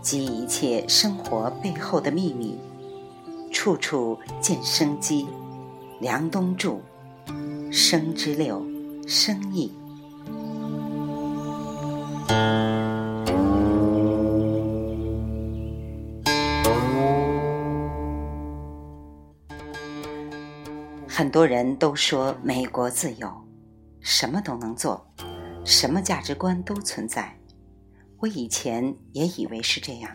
及一切生活背后的秘密，处处见生机。梁冬著，生之六，生意。很多人都说美国自由，什么都能做。什么价值观都存在，我以前也以为是这样。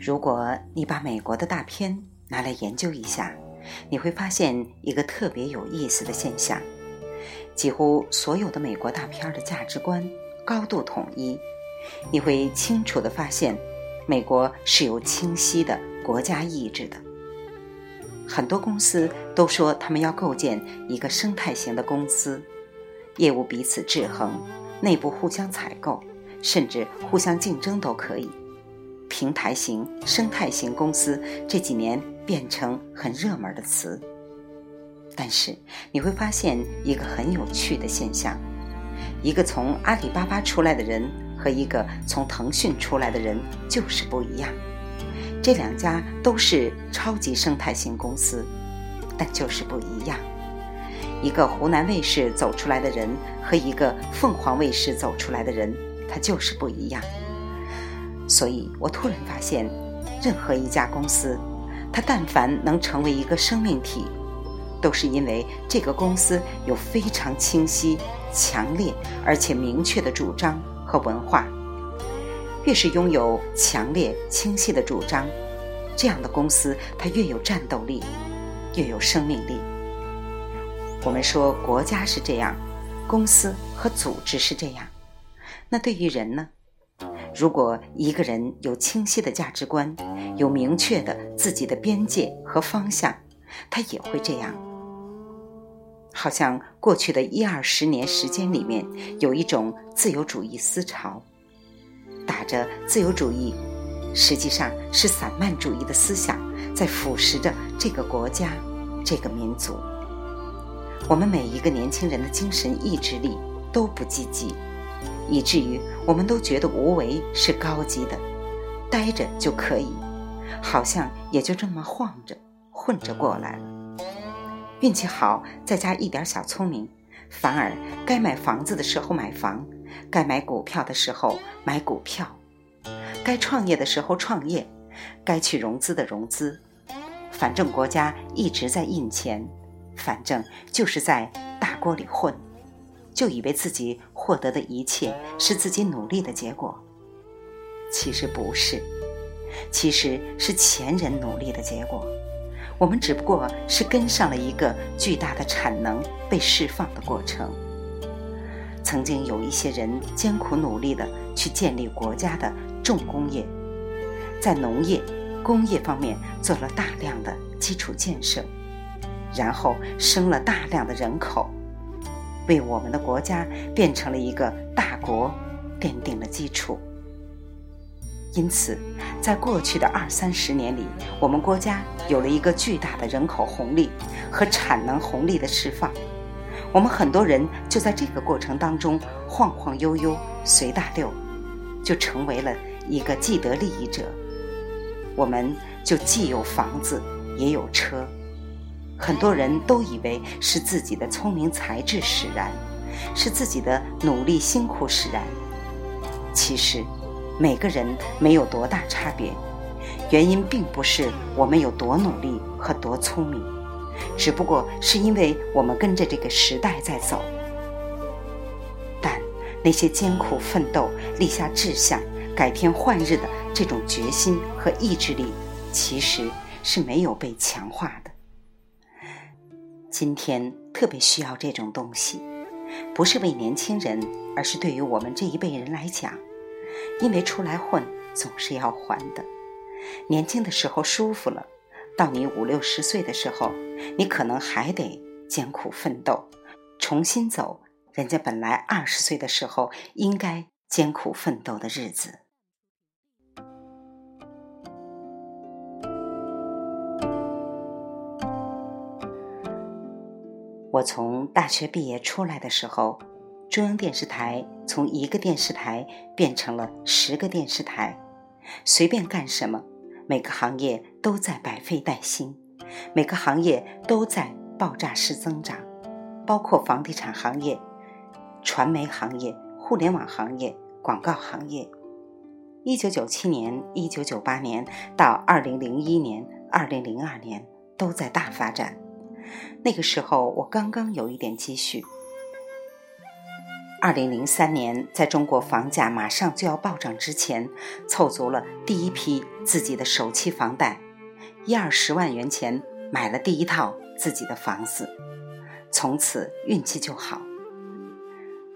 如果你把美国的大片拿来研究一下，你会发现一个特别有意思的现象：几乎所有的美国大片的价值观高度统一。你会清楚地发现，美国是有清晰的国家意志的。很多公司都说他们要构建一个生态型的公司。业务彼此制衡，内部互相采购，甚至互相竞争都可以。平台型、生态型公司这几年变成很热门的词。但是你会发现一个很有趣的现象：一个从阿里巴巴出来的人和一个从腾讯出来的人就是不一样。这两家都是超级生态型公司，但就是不一样。一个湖南卫视走出来的人和一个凤凰卫视走出来的人，它就是不一样。所以我突然发现，任何一家公司，它但凡能成为一个生命体，都是因为这个公司有非常清晰、强烈而且明确的主张和文化。越是拥有强烈、清晰的主张，这样的公司它越有战斗力，越有生命力。我们说国家是这样，公司和组织是这样，那对于人呢？如果一个人有清晰的价值观，有明确的自己的边界和方向，他也会这样。好像过去的一二十年时间里面，有一种自由主义思潮，打着自由主义，实际上是散漫主义的思想，在腐蚀着这个国家，这个民族。我们每一个年轻人的精神意志力都不积极，以至于我们都觉得无为是高级的，待着就可以，好像也就这么晃着混着过来了。运气好，再加一点小聪明，反而该买房子的时候买房，该买股票的时候买股票，该创业的时候创业，该去融资的融资，反正国家一直在印钱。反正就是在大锅里混，就以为自己获得的一切是自己努力的结果。其实不是，其实是前人努力的结果。我们只不过是跟上了一个巨大的产能被释放的过程。曾经有一些人艰苦努力的去建立国家的重工业，在农业、工业方面做了大量的基础建设。然后生了大量的人口，为我们的国家变成了一个大国奠定了基础。因此，在过去的二三十年里，我们国家有了一个巨大的人口红利和产能红利的释放。我们很多人就在这个过程当中晃晃悠悠、随大流，就成为了一个既得利益者。我们就既有房子，也有车。很多人都以为是自己的聪明才智使然，是自己的努力辛苦使然。其实，每个人没有多大差别，原因并不是我们有多努力和多聪明，只不过是因为我们跟着这个时代在走。但那些艰苦奋斗、立下志向、改天换日的这种决心和意志力，其实是没有被强化的。今天特别需要这种东西，不是为年轻人，而是对于我们这一辈人来讲，因为出来混总是要还的。年轻的时候舒服了，到你五六十岁的时候，你可能还得艰苦奋斗，重新走人家本来二十岁的时候应该艰苦奋斗的日子。我从大学毕业出来的时候，中央电视台从一个电视台变成了十个电视台，随便干什么，每个行业都在百废待兴，每个行业都在爆炸式增长，包括房地产行业、传媒行业、互联网行业、广告行业。一九九七年、一九九八年到二零零一年、二零零二年都在大发展。那个时候我刚刚有一点积蓄。二零零三年，在中国房价马上就要暴涨之前，凑足了第一批自己的首期房贷，一二十万元钱买了第一套自己的房子，从此运气就好。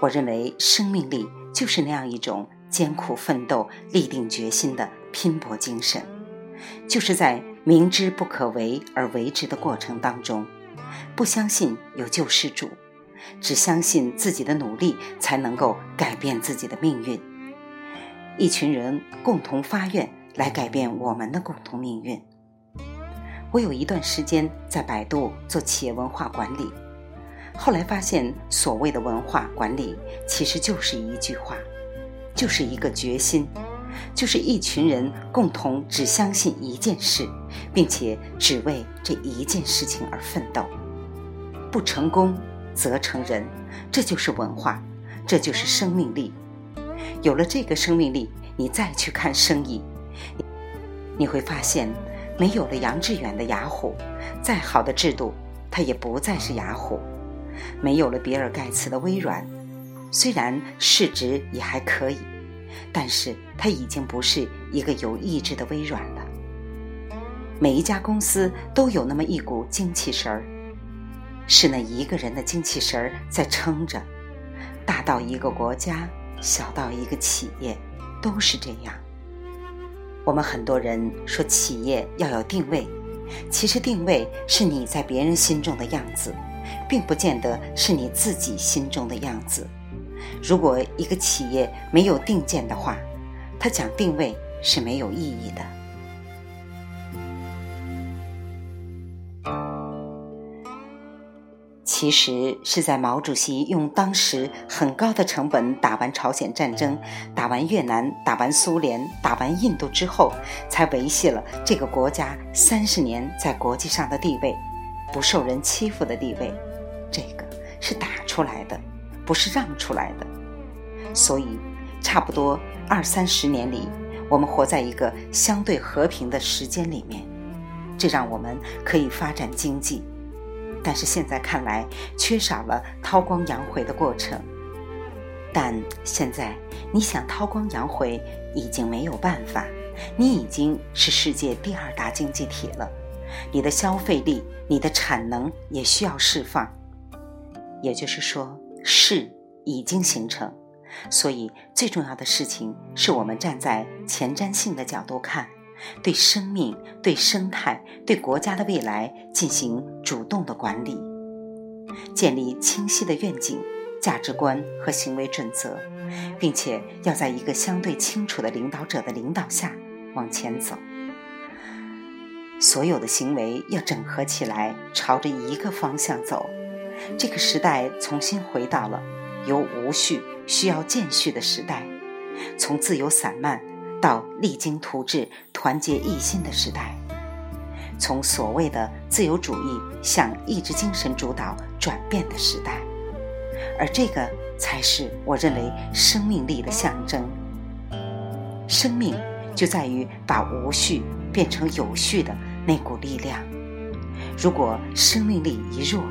我认为生命力就是那样一种艰苦奋斗、立定决心的拼搏精神，就是在明知不可为而为之的过程当中，不相信有救世主。只相信自己的努力才能够改变自己的命运。一群人共同发愿来改变我们的共同命运。我有一段时间在百度做企业文化管理，后来发现所谓的文化管理其实就是一句话，就是一个决心，就是一群人共同只相信一件事，并且只为这一件事情而奋斗。不成功。则成人，这就是文化，这就是生命力。有了这个生命力，你再去看生意，你会发现，没有了杨致远的雅虎，再好的制度，它也不再是雅虎；没有了比尔盖茨的微软，虽然市值也还可以，但是它已经不是一个有意志的微软了。每一家公司都有那么一股精气神儿。是那一个人的精气神儿在撑着，大到一个国家，小到一个企业，都是这样。我们很多人说企业要有定位，其实定位是你在别人心中的样子，并不见得是你自己心中的样子。如果一个企业没有定见的话，他讲定位是没有意义的。其实是在毛主席用当时很高的成本打完朝鲜战争、打完越南、打完苏联、打完印度之后，才维系了这个国家三十年在国际上的地位，不受人欺负的地位。这个是打出来的，不是让出来的。所以，差不多二三十年里，我们活在一个相对和平的时间里面，这让我们可以发展经济。但是现在看来，缺少了韬光养晦的过程。但现在你想韬光养晦，已经没有办法。你已经是世界第二大经济体了，你的消费力、你的产能也需要释放。也就是说，势已经形成。所以最重要的事情，是我们站在前瞻性的角度看。对生命、对生态、对国家的未来进行主动的管理，建立清晰的愿景、价值观和行为准则，并且要在一个相对清楚的领导者的领导下往前走。所有的行为要整合起来，朝着一个方向走。这个时代重新回到了由无序需要渐序的时代，从自由散漫。到励精图治、团结一心的时代，从所谓的自由主义向意志精神主导转变的时代，而这个才是我认为生命力的象征。生命就在于把无序变成有序的那股力量。如果生命力一弱，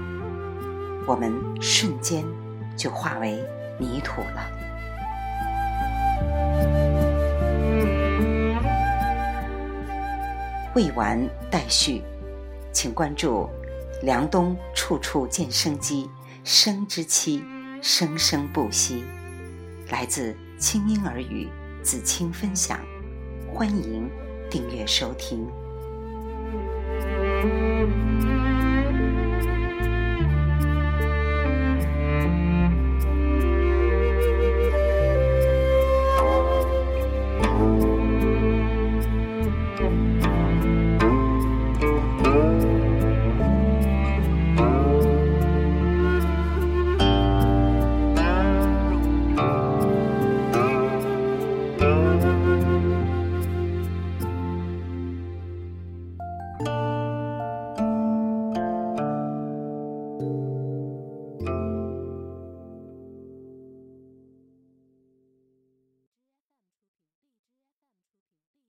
我们瞬间就化为泥土了。未完待续，请关注“梁冬处处见生机，生之期生生不息”。来自清音耳语子清分享，欢迎订阅收听。